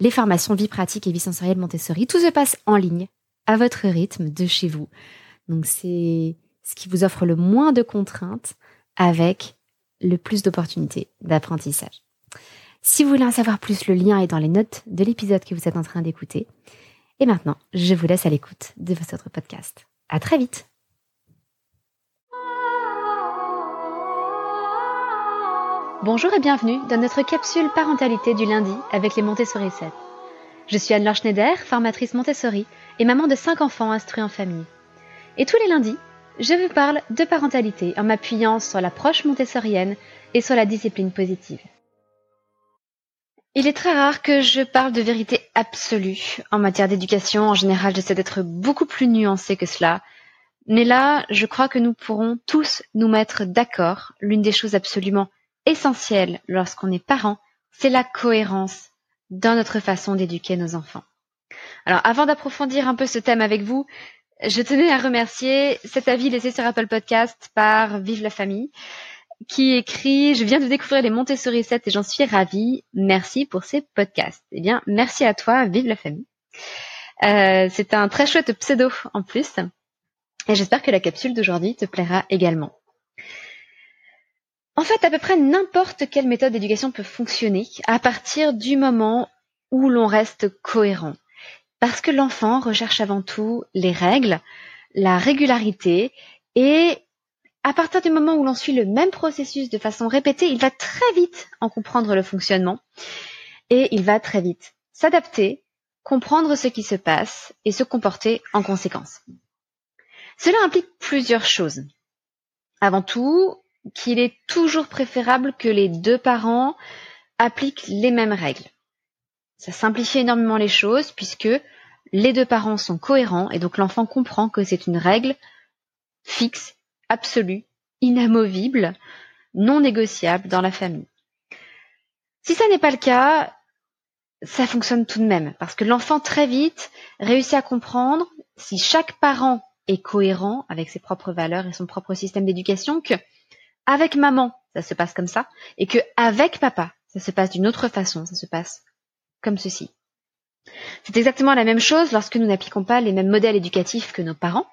les formations vie pratique et vie sensorielle Montessori. Tout se passe en ligne, à votre rythme, de chez vous. Donc c'est ce qui vous offre le moins de contraintes avec le plus d'opportunités d'apprentissage. Si vous voulez en savoir plus, le lien est dans les notes de l'épisode que vous êtes en train d'écouter. Et maintenant, je vous laisse à l'écoute de votre podcast. À très vite! Bonjour et bienvenue dans notre capsule parentalité du lundi avec les Montessori 7. Je suis Anne-Laure Schneider, formatrice Montessori et maman de 5 enfants instruits en famille. Et tous les lundis, je vous parle de parentalité en m'appuyant sur l'approche montessorienne et sur la discipline positive. Il est très rare que je parle de vérité absolue. En matière d'éducation, en général, j'essaie d'être beaucoup plus nuancée que cela. Mais là, je crois que nous pourrons tous nous mettre d'accord. L'une des choses absolument essentiel lorsqu'on est parent, c'est la cohérence dans notre façon d'éduquer nos enfants. Alors avant d'approfondir un peu ce thème avec vous, je tenais à remercier cet avis laissé sur Apple Podcast par Vive la famille qui écrit Je viens de découvrir les Montessori 7 et j'en suis ravie. Merci pour ces podcasts. Eh bien, merci à toi, Vive la famille. Euh, c'est un très chouette pseudo en plus. Et j'espère que la capsule d'aujourd'hui te plaira également. En fait, à peu près n'importe quelle méthode d'éducation peut fonctionner à partir du moment où l'on reste cohérent. Parce que l'enfant recherche avant tout les règles, la régularité et à partir du moment où l'on suit le même processus de façon répétée, il va très vite en comprendre le fonctionnement et il va très vite s'adapter, comprendre ce qui se passe et se comporter en conséquence. Cela implique plusieurs choses. Avant tout, qu'il est toujours préférable que les deux parents appliquent les mêmes règles. Ça simplifie énormément les choses puisque les deux parents sont cohérents et donc l'enfant comprend que c'est une règle fixe, absolue, inamovible, non négociable dans la famille. Si ça n'est pas le cas, ça fonctionne tout de même parce que l'enfant très vite réussit à comprendre si chaque parent est cohérent avec ses propres valeurs et son propre système d'éducation que avec maman, ça se passe comme ça, et que avec papa, ça se passe d'une autre façon, ça se passe comme ceci. C'est exactement la même chose lorsque nous n'appliquons pas les mêmes modèles éducatifs que nos parents.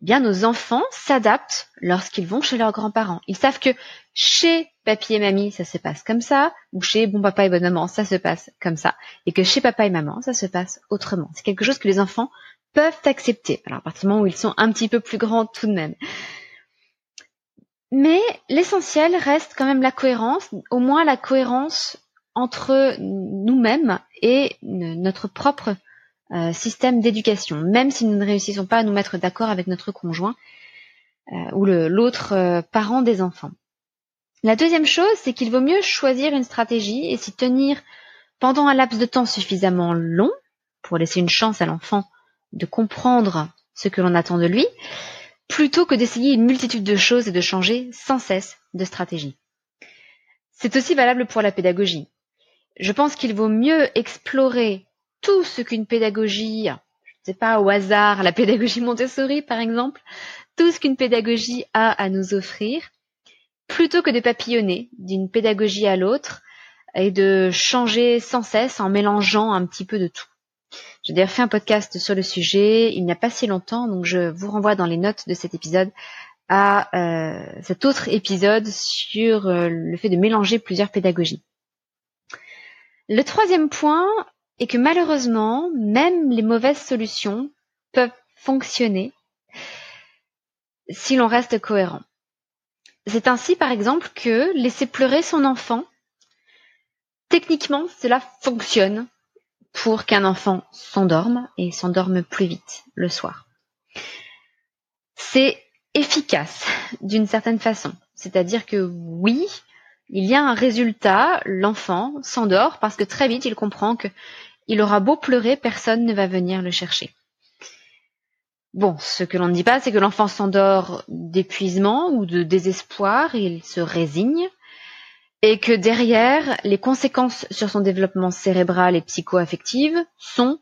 Eh bien, nos enfants s'adaptent lorsqu'ils vont chez leurs grands-parents. Ils savent que chez papy et mamie, ça se passe comme ça, ou chez bon papa et bonne maman, ça se passe comme ça, et que chez papa et maman, ça se passe autrement. C'est quelque chose que les enfants peuvent accepter. Alors, à partir du moment où ils sont un petit peu plus grands tout de même. Mais l'essentiel reste quand même la cohérence, au moins la cohérence entre nous-mêmes et notre propre euh, système d'éducation. Même si nous ne réussissons pas à nous mettre d'accord avec notre conjoint, ou l'autre parent des enfants. La deuxième chose, c'est qu'il vaut mieux choisir une stratégie et s'y tenir pendant un laps de temps suffisamment long pour laisser une chance à l'enfant de comprendre ce que l'on attend de lui, plutôt que d'essayer une multitude de choses et de changer sans cesse de stratégie. C'est aussi valable pour la pédagogie. Je pense qu'il vaut mieux explorer tout ce qu'une pédagogie, je ne sais pas au hasard, la pédagogie Montessori par exemple, tout ce qu'une pédagogie a à nous offrir, plutôt que de papillonner d'une pédagogie à l'autre et de changer sans cesse en mélangeant un petit peu de tout. J'ai d'ailleurs fait un podcast sur le sujet il n'y a pas si longtemps, donc je vous renvoie dans les notes de cet épisode à euh, cet autre épisode sur euh, le fait de mélanger plusieurs pédagogies. Le troisième point est que malheureusement, même les mauvaises solutions peuvent fonctionner si l'on reste cohérent. C'est ainsi, par exemple, que laisser pleurer son enfant, techniquement, cela fonctionne pour qu'un enfant s'endorme et s'endorme plus vite le soir. C'est efficace d'une certaine façon. C'est-à-dire que oui, il y a un résultat, l'enfant s'endort parce que très vite il comprend que il aura beau pleurer, personne ne va venir le chercher. Bon, ce que l'on ne dit pas, c'est que l'enfant s'endort d'épuisement ou de désespoir, il se résigne, et que derrière, les conséquences sur son développement cérébral et psycho-affectif sont,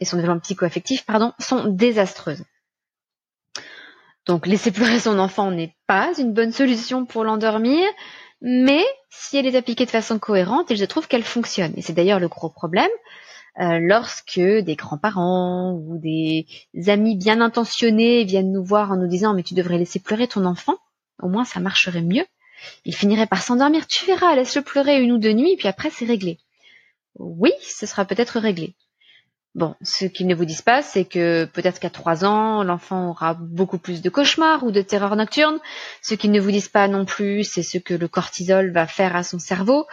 et son développement psycho-affectif, pardon, sont désastreuses. Donc, laisser pleurer son enfant n'est pas une bonne solution pour l'endormir, mais si elle est appliquée de façon cohérente, il je trouve qu'elle fonctionne. Et c'est d'ailleurs le gros problème, euh, lorsque des grands-parents ou des amis bien intentionnés viennent nous voir en nous disant mais tu devrais laisser pleurer ton enfant, au moins ça marcherait mieux. Il finirait par s'endormir, tu verras, laisse-le pleurer une ou deux nuits, puis après c'est réglé. Oui, ce sera peut-être réglé. Bon, ce qu'ils ne vous disent pas, c'est que peut-être qu'à trois ans, l'enfant aura beaucoup plus de cauchemars ou de terreurs nocturnes. Ce qu'ils ne vous disent pas non plus, c'est ce que le cortisol va faire à son cerveau,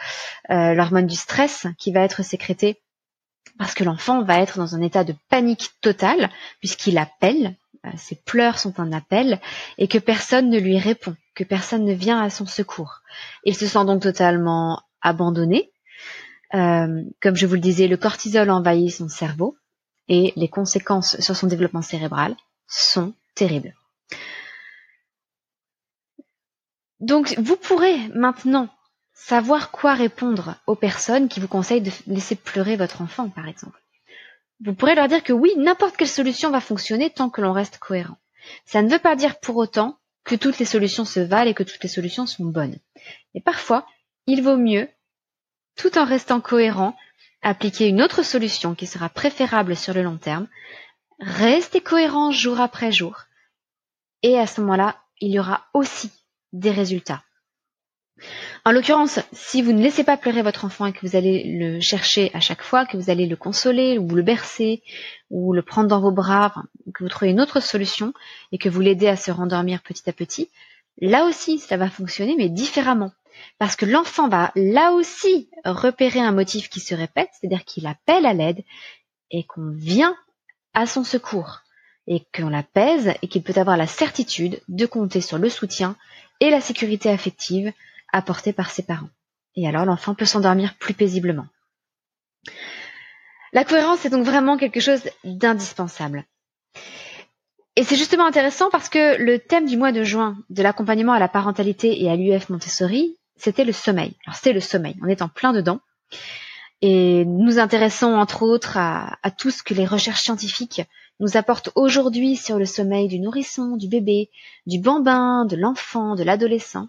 euh, l'hormone du stress qui va être sécrétée parce que l'enfant va être dans un état de panique totale puisqu'il appelle, euh, ses pleurs sont un appel et que personne ne lui répond, personne ne vient à son secours. Il se sent donc totalement abandonné. Euh, comme je vous le disais, le cortisol envahit son cerveau et les conséquences sur son développement cérébral sont terribles. Donc vous pourrez maintenant Savoir quoi répondre aux personnes qui vous conseillent de laisser pleurer votre enfant, par exemple. Vous pourrez leur dire que oui, n'importe quelle solution va fonctionner tant que l'on reste cohérent. Ça ne veut pas dire pour autant que toutes les solutions se valent et que toutes les solutions sont bonnes. Et parfois, il vaut mieux, tout en restant cohérent, appliquer une autre solution qui sera préférable sur le long terme, rester cohérent jour après jour, et à ce moment-là, il y aura aussi des résultats. En l'occurrence, si vous ne laissez pas pleurer votre enfant et que vous allez le chercher à chaque fois, que vous allez le consoler ou le bercer ou le prendre dans vos bras, que vous trouvez une autre solution et que vous l'aidez à se rendormir petit à petit, là aussi, ça va fonctionner, mais différemment. Parce que l'enfant va là aussi repérer un motif qui se répète, c'est-à-dire qu'il appelle à l'aide et qu'on vient à son secours et qu'on l'apaise et qu'il peut avoir la certitude de compter sur le soutien et la sécurité affective apporté par ses parents. Et alors l'enfant peut s'endormir plus paisiblement. La cohérence est donc vraiment quelque chose d'indispensable. Et c'est justement intéressant parce que le thème du mois de juin de l'accompagnement à la parentalité et à l'UF Montessori, c'était le sommeil. Alors c'est le sommeil, on est en plein dedans. Et nous intéressons entre autres à, à, tout ce que les recherches scientifiques nous apportent aujourd'hui sur le sommeil du nourrisson, du bébé, du bambin, de l'enfant, de l'adolescent.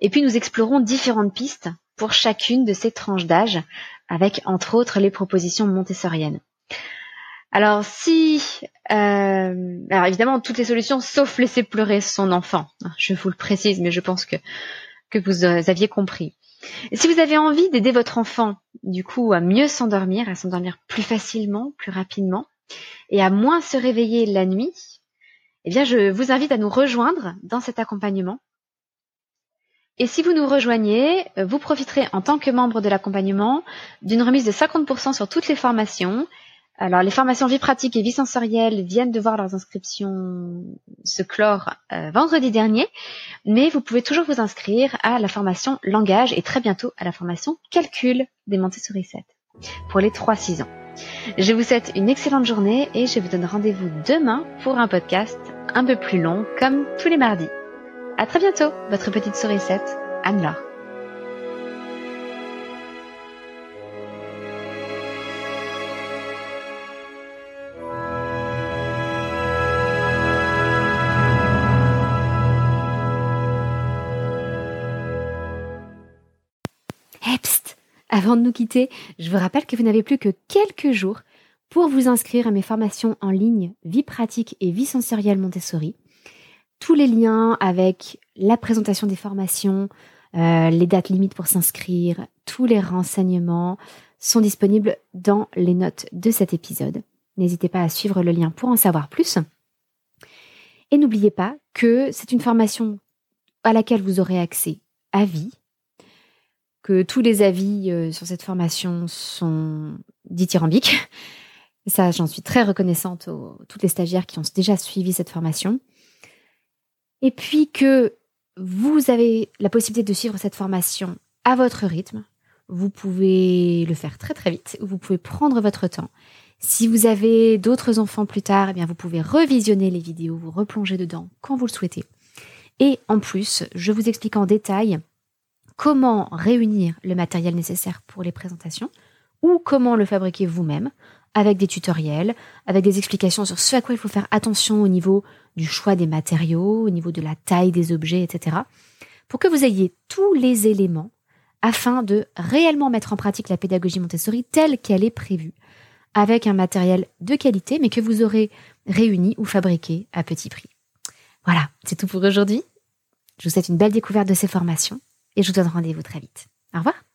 Et puis nous explorons différentes pistes pour chacune de ces tranches d'âge, avec entre autres les propositions montessoriennes. Alors si, euh, alors évidemment toutes les solutions sauf laisser pleurer son enfant. Je vous le précise, mais je pense que que vous aviez compris. Si vous avez envie d'aider votre enfant, du coup, à mieux s'endormir, à s'endormir plus facilement, plus rapidement, et à moins se réveiller la nuit, eh bien, je vous invite à nous rejoindre dans cet accompagnement et si vous nous rejoignez, euh, vous profiterez en tant que membre de l'accompagnement d'une remise de 50% sur toutes les formations Alors, les formations vie pratique et vie sensorielle viennent de voir leurs inscriptions se clore euh, vendredi dernier, mais vous pouvez toujours vous inscrire à la formation langage et très bientôt à la formation calcul des Montessori 7 pour les 3-6 ans. Je vous souhaite une excellente journée et je vous donne rendez-vous demain pour un podcast un peu plus long comme tous les mardis. À très bientôt, votre petite souris 7, Anne-Laure. Avant de nous quitter, je vous rappelle que vous n'avez plus que quelques jours pour vous inscrire à mes formations en ligne Vie pratique et vie sensorielle Montessori. Tous les liens avec la présentation des formations, euh, les dates limites pour s'inscrire, tous les renseignements sont disponibles dans les notes de cet épisode. N'hésitez pas à suivre le lien pour en savoir plus. Et n'oubliez pas que c'est une formation à laquelle vous aurez accès à vie, que tous les avis euh, sur cette formation sont dithyrambiques. ça, j'en suis très reconnaissante aux toutes les stagiaires qui ont déjà suivi cette formation. Et puis que vous avez la possibilité de suivre cette formation à votre rythme. Vous pouvez le faire très très vite. Vous pouvez prendre votre temps. Si vous avez d'autres enfants plus tard, eh bien vous pouvez revisionner les vidéos, vous replonger dedans quand vous le souhaitez. Et en plus, je vous explique en détail comment réunir le matériel nécessaire pour les présentations ou comment le fabriquer vous-même avec des tutoriels, avec des explications sur ce à quoi il faut faire attention au niveau du choix des matériaux, au niveau de la taille des objets, etc. Pour que vous ayez tous les éléments afin de réellement mettre en pratique la pédagogie Montessori telle qu'elle est prévue, avec un matériel de qualité, mais que vous aurez réuni ou fabriqué à petit prix. Voilà, c'est tout pour aujourd'hui. Je vous souhaite une belle découverte de ces formations et je vous donne rendez-vous très vite. Au revoir